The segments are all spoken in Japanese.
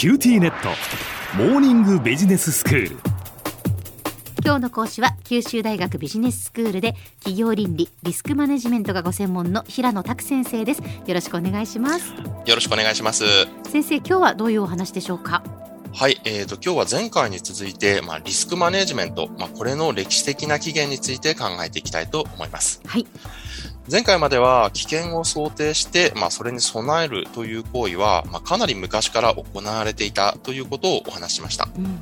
QTnet。モーニングビジネススクール。今日の講師は九州大学ビジネススクールで企業倫理リスクマネジメントがご専門の平野琢先生です。よろしくお願いします。よろしくお願いします。先生今日はどういうお話でしょうか？はい、えーと、今日は前回に続いて、まあ、リスクマネジメント、まあ、これの歴史的な起源について考えていきたいと思います。はい。前回までは危険を想定して、まあ、それに備えるという行為は、まあ、かなり昔から行われていたということをお話しました。うん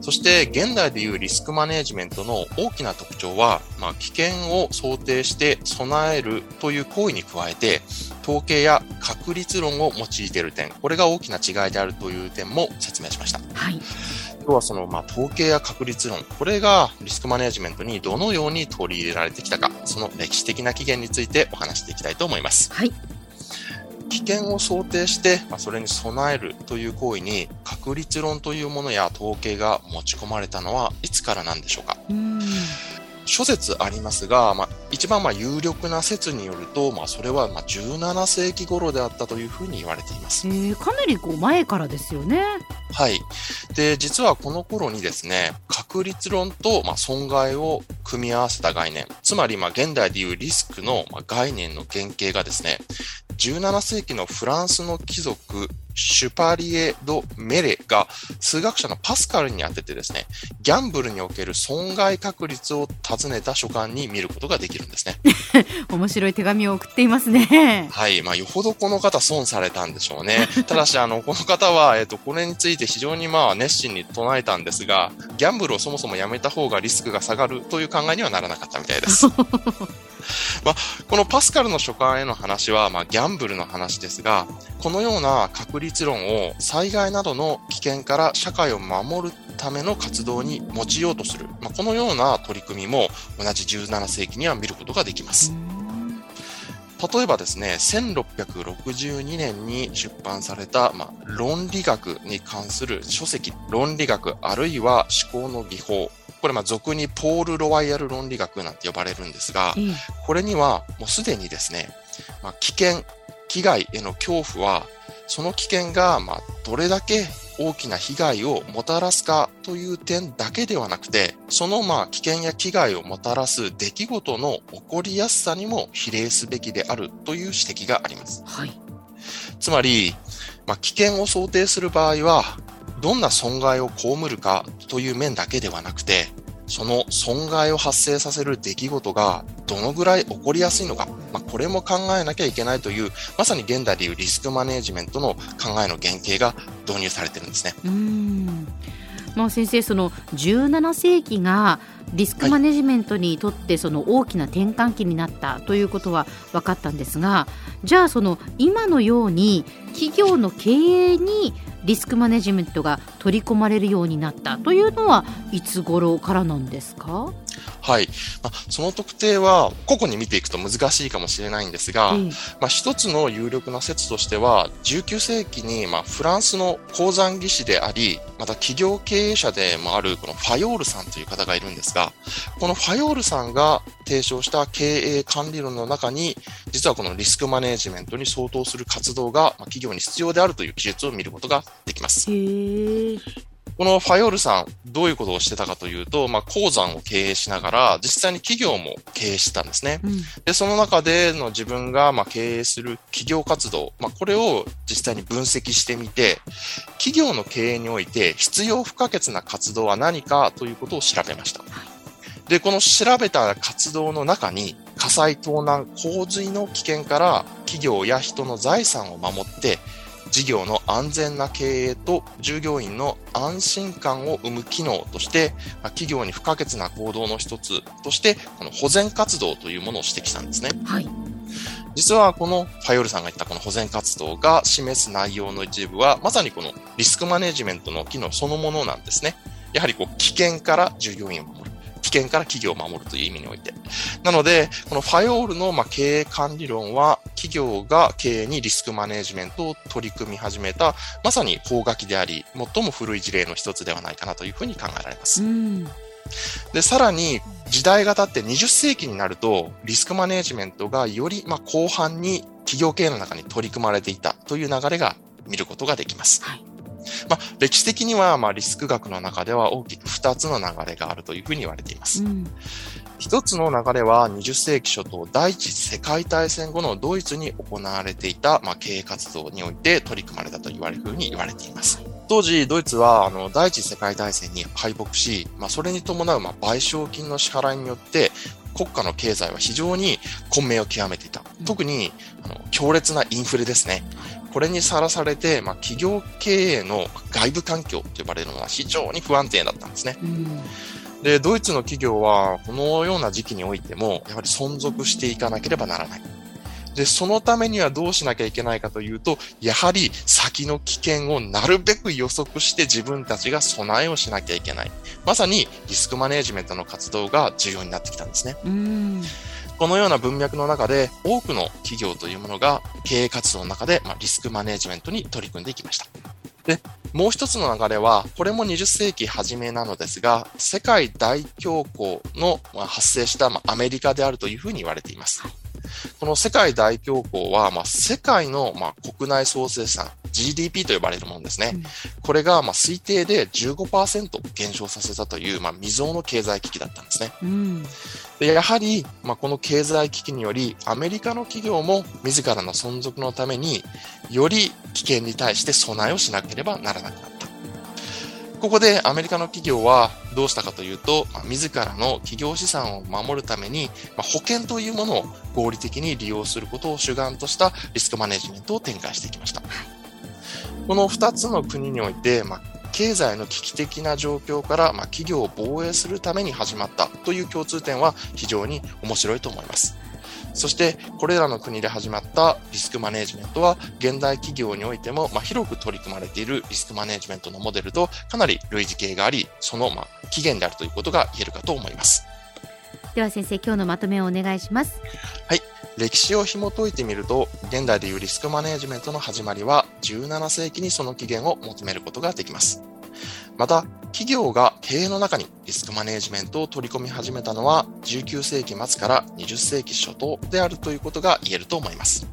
そして現代でいうリスクマネジメントの大きな特徴は、まあ、危険を想定して備えるという行為に加えて、統計や確率論を用いている点、これが大きな違いであるという点も説明しました。はい。要はその、まあ、統計や確率論、これがリスクマネジメントにどのように取り入れられてきたか、その歴史的な起源についてお話していきたいと思います。はい。危険を想定して、まあ、それに備えるという行為に確率論というものや統計が持ち込まれたのはいつからなんでしょうか？う諸説ありますが、まあ、一番まあ有力な説によると、まあ、それはまあ17世紀頃であったというふうに言われています。えー、かなりこう前からですよね。はい。で、実はこの頃にですね、確率論とまあ損害を組み合わせた概念、つまりまあ現代でいうリスクのまあ概念の原型がですね、17世紀のフランスの貴族、シュパリエ・ド・メレが数学者のパスカルに当ててですね、ギャンブルにおける損害確率を尋ねた書簡に見ることができるんですね。面白い手紙を送っていますね。はい。まあ、よほどこの方損されたんでしょうね。ただし、あの、この方は、えっ、と、これについて非常にまあ、熱心に唱えたんですが、ギャンブルをそもそもやめた方がリスクが下がるという考えにはならなかったみたいです。まあ、このパスカルの書簡への話は、まあ、ギャンブルの話ですが、このような確率論を災害などの危険から社会を守るための活動に用いようとする、まあ、このような取り組みも同じ17世紀には見ることができます。例えばですね、1662年に出版された、まあ、論理学に関する書籍、論理学あるいは思考の技法、これ、まあ、俗にポール・ロワイヤル論理学なんて呼ばれるんですが、これにはもうすでにですね、まあ、危険、危害への恐怖は、その危険が、まあ、どれだけ大きな被害をもたらすかという点だけではなくて、そのまあ危険や危害をもたらす出来事の起こりやすさにも比例すべきであるという指摘があります。はい、つまり、まあ、危険を想定する場合は、どんな損害を被るかという面だけではなくて、その損害を発生させる出来事がどのぐらい起こりやすいのか、まあ、これも考えなきゃいけないという、まさに現代でいうリスクマネジメントの考えの原型が導入されてるんですね。うんまあ、先生、その17世紀がリスクマネジメントにとってその大きな転換期になったということは分かったんですがじゃあその今のように企業の経営にリスクマネジメントが取り込まれるようになったというのはいつ頃からなんですか？はい。まあ、その特定は個々に見ていくと難しいかもしれないんですが、うん、まあ、一つの有力な説としては、19世紀に、まあ、フランスの鉱山技師であり、また企業経営者でもあるこのファヨールさんという方がいるんですが、このファヨールさんが提唱した経営管理論の中に、実はこのリスクマネジメントに相当する活動が企業に必要であるという記述を見ることができます。このファヨールさん、どういうことをしてたかというと、まあ、鉱山を経営しながら、実際に企業も経営してたんですね。うん、で、その中での自分が、まあ、経営する企業活動、まあ、これを実際に分析してみて、企業の経営において必要不可欠な活動は何かということを調べました。で、この調べた活動の中に、火災盗難、洪水の危険から企業や人の財産を守って、事業の安全な経営と従業員の安心感を生む機能として、企業に不可欠な行動の一つとして、この保全活動というものを指摘したんですね。はい。実はこのファイオルさんが言ったこの保全活動が示す内容の一部は、まさにこのリスクマネジメントの機能そのものなんですね。やはりこう危険から従業員を。危険から企業を守るという意味において。なので、このファイオールのま経営管理論は、企業が経営にリスクマネジメントを取り組み始めた、まさに法書きであり、最も古い事例の一つではないかなというふうに考えられます。で、さらに、時代が経って20世紀になると、リスクマネジメントがより、ま広範に企業経営の中に取り組まれていたという流れが見ることができます。はいまあ、歴史的には、まあ、リスク学の中では大きく2つの流れがあるというふうに言われています。うん、一つの流れは20世紀初頭第一次世界大戦後のドイツに行われていた、まあ、経営活動において取り組まれたと言われるふうに言われています。当時、ドイツはあの第一次世界大戦に敗北し、まあ、それに伴う、まあ、賠償金の支払いによって国家の経済は非常に混迷を極めていた。特にあの強烈なインフレですね。これにさらされて、まあ、企業経営の外部環境と呼ばれるのは非常に不安定だったんですね。で、ドイツの企業はこのような時期においても、やはり存続していかなければならない。で、そのためにはどうしなきゃいけないかというと、やはり先の危険をなるべく予測して自分たちが備えをしなきゃいけない。まさにリスクマネジメントの活動が重要になってきたんですね。このような文脈の中で多くの企業というものが経営活動の中で、リスクマネジメントに取り組んでいきました。で、もう一つの流れは、これも20世紀初めなのですが、世界大恐慌の発生したアメリカであるというふうに言われています。この世界大恐慌は、まあ、世界の、まあ、国内総生産、GDP と呼ばれるものですね。うん、これが、まあ、推定で15%減少させたという、まあ、未曾有の経済危機だったんですね。うん、でやはり、まあ、この経済危機により、アメリカの企業も自らの存続のために、より危険に対して備えをしなければならなくなった。ここでアメリカの企業はどうしたかというと、まあ、自らの企業資産を守るために、ま、保険というものを合理的に利用することを主眼としたリスクマネジメントを展開していきました。この2つの国において、ま、経済の危機的な状況から、ま、企業を防衛するために始まったという共通点は非常に面白いと思います。そして、これらの国で始まったリスクマネジメントは、現代企業においても、まあ、広く取り組まれているリスクマネジメントのモデルとかなり類似形があり、その、まあ、起源であるということが言えるかと思います。では先生、今日のまとめをお願いします。はい。歴史を紐解いてみると、現代でいうリスクマネジメントの始まりは、17世紀にその起源を求めることができます。また、企業が経営の中にリスクマネジメントを取り込み始めたのは19世紀末から20世紀初頭であるということが言えると思います。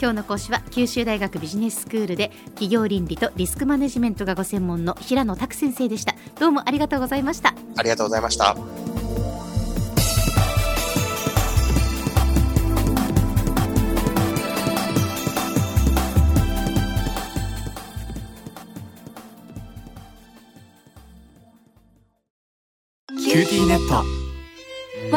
今日の講師は九州大学ビジネススクールで企業倫理とリスクマネジメントがご専門の平野拓先生でした。どうもありがとうございました。ありがとうございました。